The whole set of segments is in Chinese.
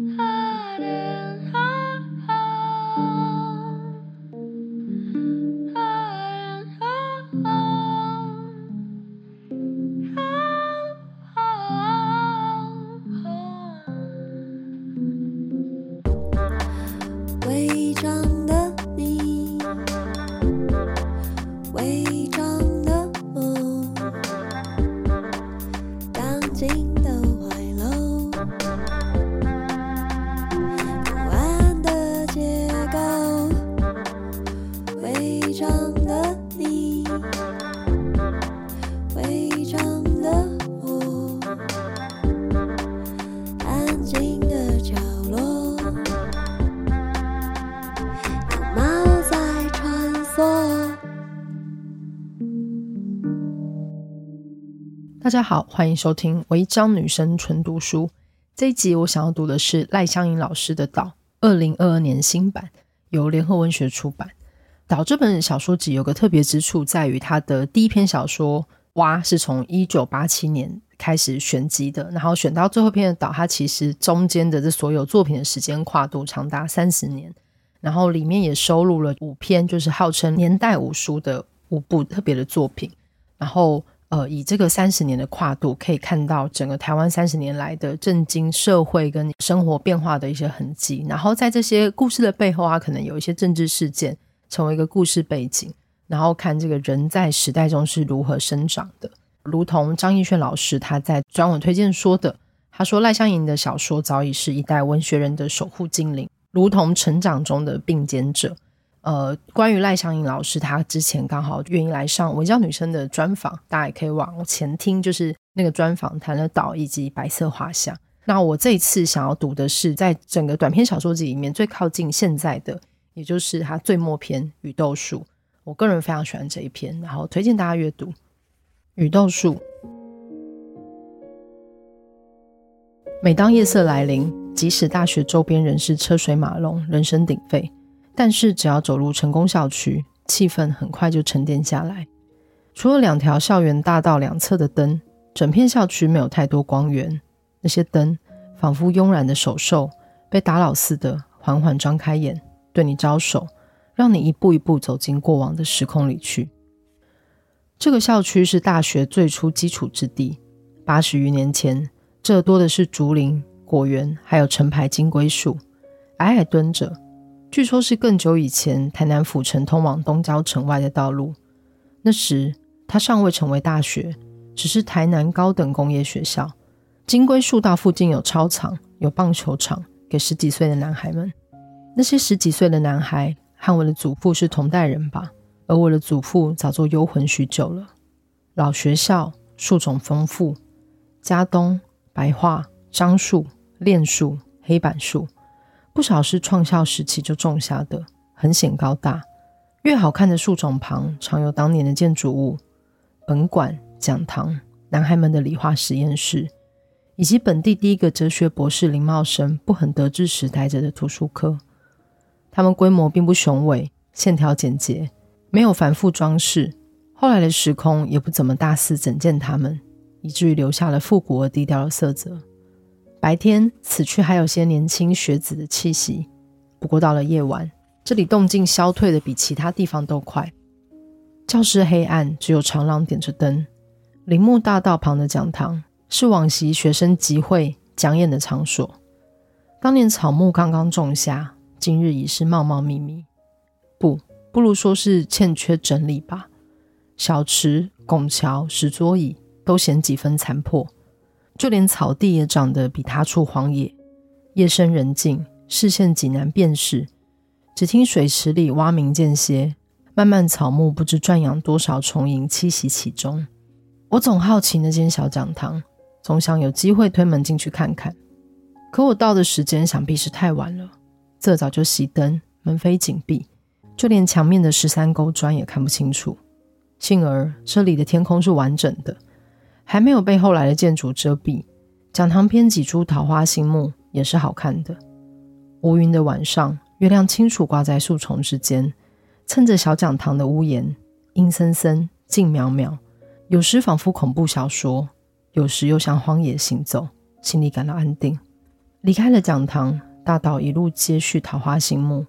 I 大家好，欢迎收听《违章女生纯读书》这一集。我想要读的是赖香吟老师的《岛》，二零二二年新版，由联合文学出版。《岛》这本小说集有个特别之处，在于它的第一篇小说《蛙》是从一九八七年开始选集的，然后选到最后篇的《岛》，它其实中间的这所有作品的时间跨度长达三十年，然后里面也收录了五篇，就是号称年代五书的五部特别的作品，然后。呃，以这个三十年的跨度，可以看到整个台湾三十年来的震惊社会跟生活变化的一些痕迹。然后在这些故事的背后啊，可能有一些政治事件成为一个故事背景。然后看这个人在时代中是如何生长的。如同张亦绚老师他在专文推荐说的，他说赖香吟的小说早已是一代文学人的守护精灵，如同成长中的并肩者。呃，关于赖香吟老师，他之前刚好愿意来上《文章女生》的专访，大家也可以往前听，就是那个专访谈了岛以及白色画像。那我这一次想要读的是，在整个短篇小说集里面最靠近现在的，也就是他最末篇《雨豆树》。我个人非常喜欢这一篇，然后推荐大家阅读《雨豆树》。每当夜色来临，即使大学周边仍是车水马龙、人声鼎沸。但是，只要走入成功校区，气氛很快就沉淀下来。除了两条校园大道两侧的灯，整片校区没有太多光源。那些灯仿佛慵懒的守兽，被打扰似的，缓缓张开眼，对你招手，让你一步一步走进过往的时空里去。这个校区是大学最初基础之地。八十余年前，这多的是竹林、果园，还有成排金龟树，矮矮蹲着。据说，是更久以前台南府城通往东郊城外的道路。那时，它尚未成为大学，只是台南高等工业学校。金龟树道附近有操场，有棒球场，给十几岁的男孩们。那些十几岁的男孩和我的祖父是同代人吧？而我的祖父早就幽魂许久了。老学校，树种丰富，家冬、白桦、樟树、恋树、黑板树。不少是创校时期就种下的，很显高大。越好看的树种旁，常有当年的建筑物：本馆、讲堂、男孩们的理化实验室，以及本地第一个哲学博士林茂生不很得志时待着的图书科。它们规模并不雄伟，线条简洁，没有繁复装饰。后来的时空也不怎么大肆整建它们，以至于留下了复古而低调的色泽。白天，此去还有些年轻学子的气息。不过到了夜晚，这里动静消退的比其他地方都快。教室黑暗，只有长廊点着灯。铃木大道旁的讲堂是往昔学生集会讲演的场所。当年草木刚刚种下，今日已是茂茂密密。不，不如说是欠缺整理吧。小池、拱桥、石桌椅都显几分残破。就连草地也长得比他处荒野，夜深人静，视线极难辨识，只听水池里蛙鸣间歇，漫漫草木不知转养多少虫蝇栖息其中。我总好奇那间小讲堂，总想有机会推门进去看看。可我到的时间想必是太晚了，这早就熄灯，门扉紧闭，就连墙面的十三勾砖也看不清楚。幸而这里的天空是完整的。还没有被后来的建筑遮蔽，讲堂边几株桃花心木也是好看的。乌云的晚上，月亮清楚挂在树丛之间，衬着小讲堂的屋檐，阴森森、静渺渺，有时仿佛恐怖小说，有时又像荒野行走，心里感到安定。离开了讲堂，大道一路接续桃花心木。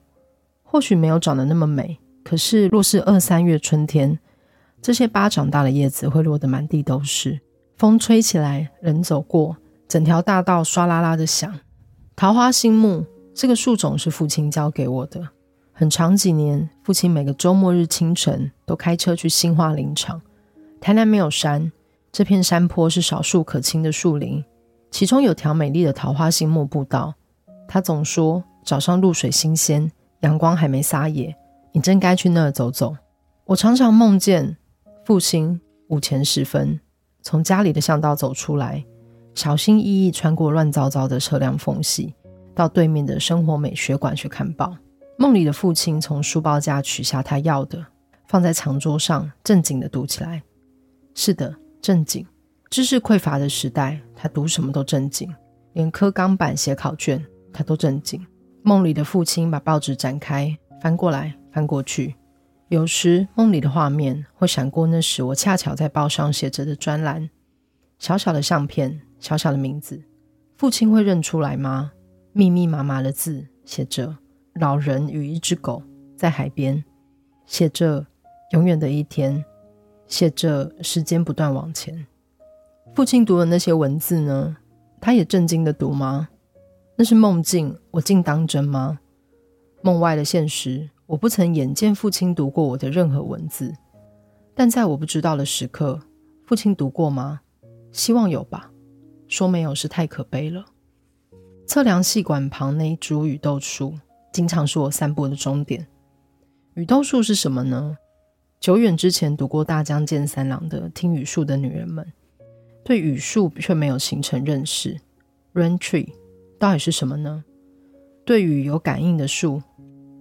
或许没有长得那么美，可是若是二三月春天，这些巴掌大的叶子会落得满地都是。风吹起来，人走过，整条大道唰啦啦的响。桃花心木这个树种是父亲教给我的。很长几年，父亲每个周末日清晨都开车去新化林场。台南没有山，这片山坡是少数可亲的树林，其中有条美丽的桃花心木步道。他总说，早上露水新鲜。阳光还没撒野，你真该去那儿走走。我常常梦见父亲午前时分从家里的巷道走出来，小心翼翼穿过乱糟糟的车辆缝隙，到对面的生活美学馆去看报。梦里的父亲从书包架取下他要的，放在长桌上，正经地读起来。是的，正经。知识匮乏的时代，他读什么都正经，连刻钢板写考卷，他都正经。梦里的父亲把报纸展开，翻过来翻过去。有时梦里的画面会闪过那时我恰巧在报上写着的专栏，小小的相片，小小的名字。父亲会认出来吗？密密麻麻的字写着“老人与一只狗在海边”，写着“永远的一天”，写着“时间不断往前”。父亲读的那些文字呢？他也震惊的读吗？那是梦境，我竟当真吗？梦外的现实，我不曾眼见父亲读过我的任何文字，但在我不知道的时刻，父亲读过吗？希望有吧。说没有是太可悲了。测量系馆旁那一株雨豆树，经常是我散步的终点。雨豆树是什么呢？久远之前读过大江健三郎的《听雨树的女人们》，对雨树却没有形成认识。Rain Tree。到底是什么呢？对雨有感应的树，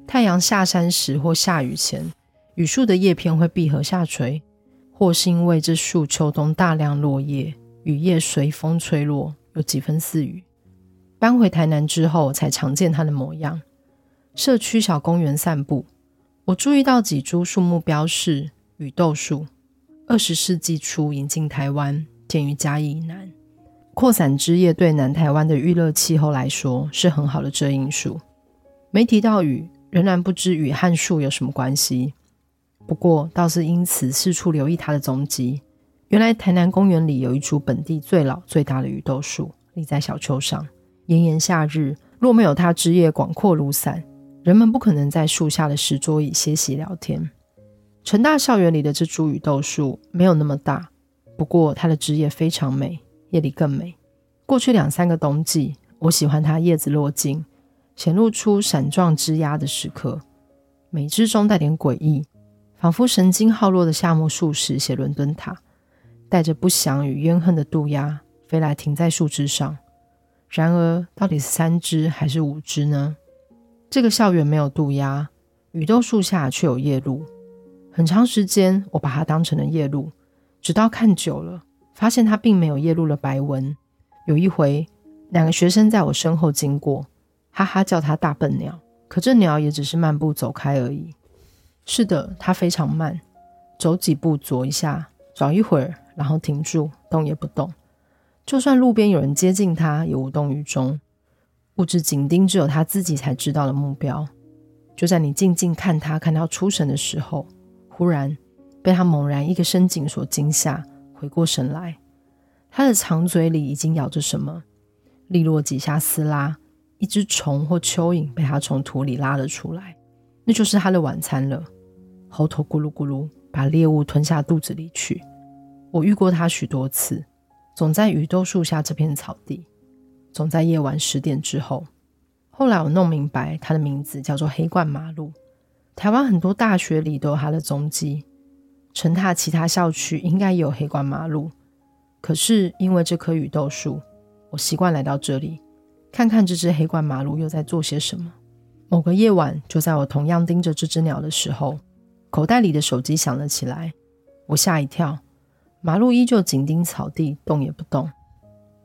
太阳下山时或下雨前，雨树的叶片会闭合下垂，或是因为这树秋冬大量落叶，雨叶随风吹落，有几分似雨。搬回台南之后，才常见它的模样。社区小公园散步，我注意到几株树木标示雨豆树，二十世纪初引进台湾，见于嘉义以南。扩散枝叶对南台湾的郁热气候来说是很好的遮阴树。没提到雨，仍然不知与汉树有什么关系。不过倒是因此四处留意它的踪迹。原来台南公园里有一株本地最老最大的雨豆树，立在小丘上。炎炎夏日，若没有它枝叶广阔如伞，人们不可能在树下的石桌椅歇息聊天。成大校园里的这株雨豆树没有那么大，不过它的枝叶非常美。夜里更美。过去两三个冬季，我喜欢它叶子落尽，显露出闪状枝桠的时刻，每枝中带点诡异，仿佛神经耗落的夏目漱石写伦敦塔，带着不祥与怨恨的渡鸦飞来停在树枝上。然而，到底是三只还是五只呢？这个校园没有渡鸦，雨豆树下却有夜鹭。很长时间，我把它当成了夜鹭，直到看久了。发现它并没有夜鹭的白纹。有一回，两个学生在我身后经过，哈哈叫它大笨鸟。可这鸟也只是漫步走开而已。是的，它非常慢，走几步左一下，找一会儿，然后停住，动也不动。就算路边有人接近它，也无动于衷。物质紧盯只有它自己才知道的目标。就在你静静看它，看到出神的时候，忽然被它猛然一个深井所惊吓。回过神来，他的长嘴里已经咬着什么，利落几下撕拉，一只虫或蚯蚓被他从土里拉了出来，那就是他的晚餐了。喉头咕噜咕噜，把猎物吞下肚子里去。我遇过他许多次，总在雨豆树下这片草地，总在夜晚十点之后。后来我弄明白，他的名字叫做黑冠麻鹭。台湾很多大学里都有他的踪迹。成大其他校区应该也有黑冠麻鹭，可是因为这棵雨豆树，我习惯来到这里，看看这只黑冠麻鹭又在做些什么。某个夜晚，就在我同样盯着这只鸟的时候，口袋里的手机响了起来，我吓一跳。麻鹭依旧紧盯草地，动也不动。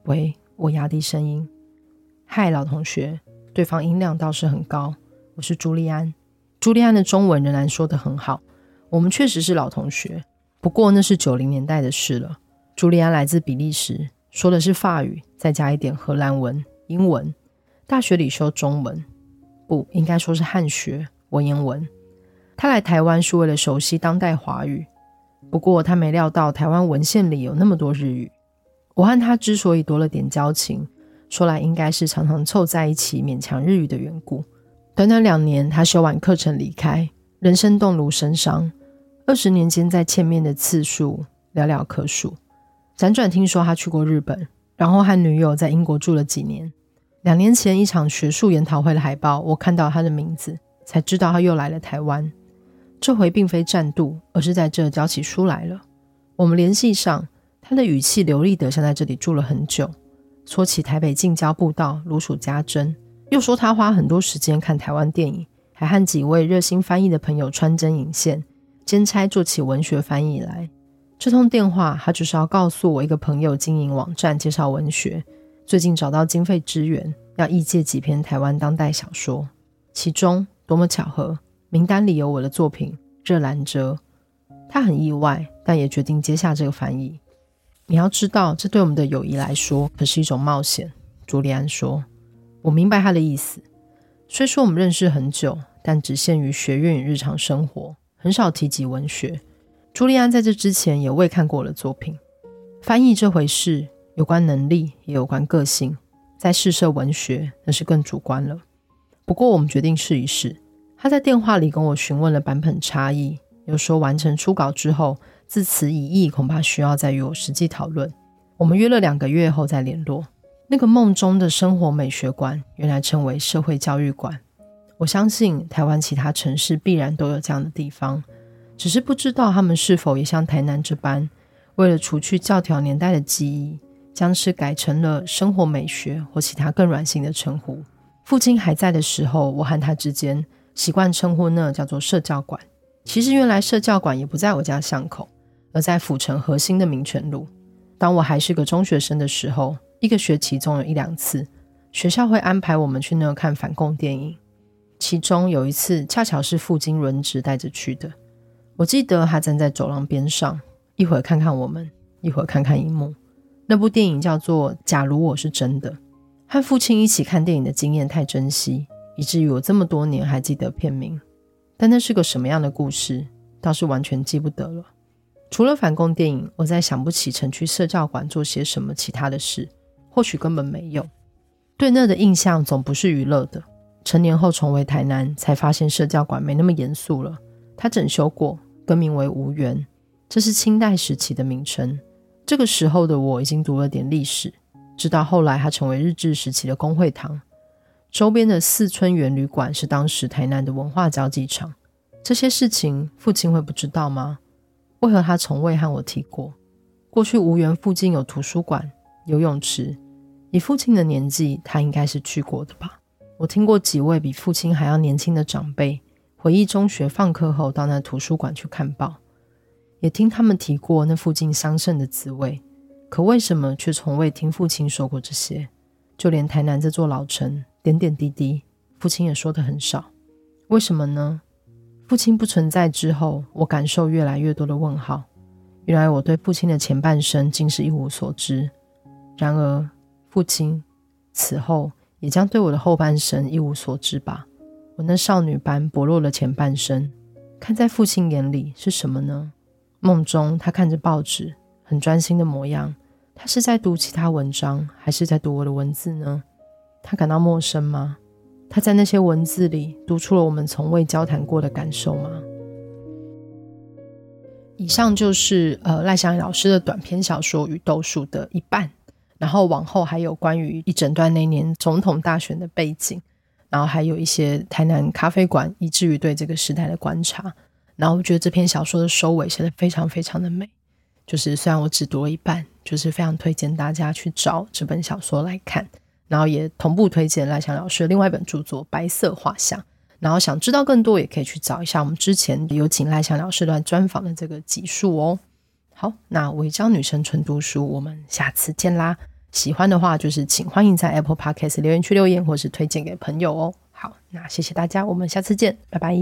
喂，我压低声音：“嗨，老同学。”对方音量倒是很高。我是朱利安。朱利安的中文仍然说得很好。我们确实是老同学，不过那是九零年代的事了。朱利安来自比利时，说的是法语，再加一点荷兰文、英文。大学里修中文，不应该说是汉学文言文。他来台湾是为了熟悉当代华语，不过他没料到台湾文献里有那么多日语。我和他之所以多了点交情，说来应该是常常凑在一起勉强日语的缘故。短短两年，他修完课程离开，人生动如参商，二十年间再见面的次数寥寥可数。辗转听说他去过日本，然后和女友在英国住了几年。两年前一场学术研讨会的海报，我看到他的名字，才知道他又来了台湾。这回并非暂度，而是在这教起书来了。我们联系上，他的语气流利得像在这里住了很久，说起台北近郊步道如数家珍，又说他花很多时间看台湾电影，还和几位热心翻译的朋友穿针引线，兼差做起文学翻译来。这通电话，他就是要告诉我一个朋友经营网站介绍文学。最近找到经费支援，要译介几篇台湾当代小说，其中多么巧合，名单里有我的作品《热兰遮》。他很意外，但也决定接下这个翻译。你要知道，这对我们的友谊来说可是一种冒险。朱利安说：“我明白他的意思。虽说我们认识很久，但只限于学院与日常生活，很少提及文学。朱利安在这之前也未看过我的作品。翻译这回事。”有关能力，也有关个性，在试射文学那是更主观了。不过我们决定试一试。他在电话里跟我询问了版本差异，又说完成初稿之后，自词以意恐怕需要再与我实际讨论。我们约了两个月后再联络。那个梦中的生活美学馆，原来称为社会教育馆。我相信台湾其他城市必然都有这样的地方，只是不知道他们是否也像台南这般，为了除去教条年代的记忆。将是改成了生活美学或其他更软性的称呼。父亲还在的时候，我和他之间习惯称呼那叫做社教馆。其实原来社教馆也不在我家巷口，而在府城核心的民权路。当我还是个中学生的时候，一个学期总有一两次，学校会安排我们去那看反共电影。其中有一次恰巧是父亲轮值带着去的。我记得他站在走廊边上，一会儿看看我们，一会儿看看荧幕。那部电影叫做《假如我是真的》，和父亲一起看电影的经验太珍惜，以至于我这么多年还记得片名。但那是个什么样的故事，倒是完全记不得了。除了反共电影，我再想不起曾去社教馆做些什么其他的事，或许根本没有。对那的印象总不是娱乐的。成年后重回台南，才发现社教馆没那么严肃了。它整修过，更名为无缘，这是清代时期的名称。这个时候的我已经读了点历史，直到后来它成为日治时期的公会堂。周边的四春园旅馆是当时台南的文化交际场。这些事情父亲会不知道吗？为何他从未和我提过？过去无缘附近有图书馆、游泳池，以父亲的年纪，他应该是去过的吧。我听过几位比父亲还要年轻的长辈回忆中学放课后到那图书馆去看报。也听他们提过那附近桑葚的滋味，可为什么却从未听父亲说过这些？就连台南这座老城，点点滴滴，父亲也说的很少。为什么呢？父亲不存在之后，我感受越来越多的问号。原来我对父亲的前半生竟是一无所知。然而，父亲此后也将对我的后半生一无所知吧？我那少女般薄弱的前半生，看在父亲眼里是什么呢？梦中，他看着报纸，很专心的模样。他是在读其他文章，还是在读我的文字呢？他感到陌生吗？他在那些文字里读出了我们从未交谈过的感受吗？以上就是呃赖香老师的短篇小说《与豆树》的一半，然后往后还有关于一整段那年总统大选的背景，然后还有一些台南咖啡馆，以至于对这个时代的观察。然后我觉得这篇小说的收尾写得非常非常的美，就是虽然我只读了一半，就是非常推荐大家去找这本小说来看，然后也同步推荐赖香老师的另外一本著作《白色画像》，然后想知道更多也可以去找一下我们之前有请赖香老师来专访的这个集数哦。好，那违章女生纯读书，我们下次见啦！喜欢的话就是请欢迎在 Apple Podcast 留言区留言，或是推荐给朋友哦。好，那谢谢大家，我们下次见，拜拜。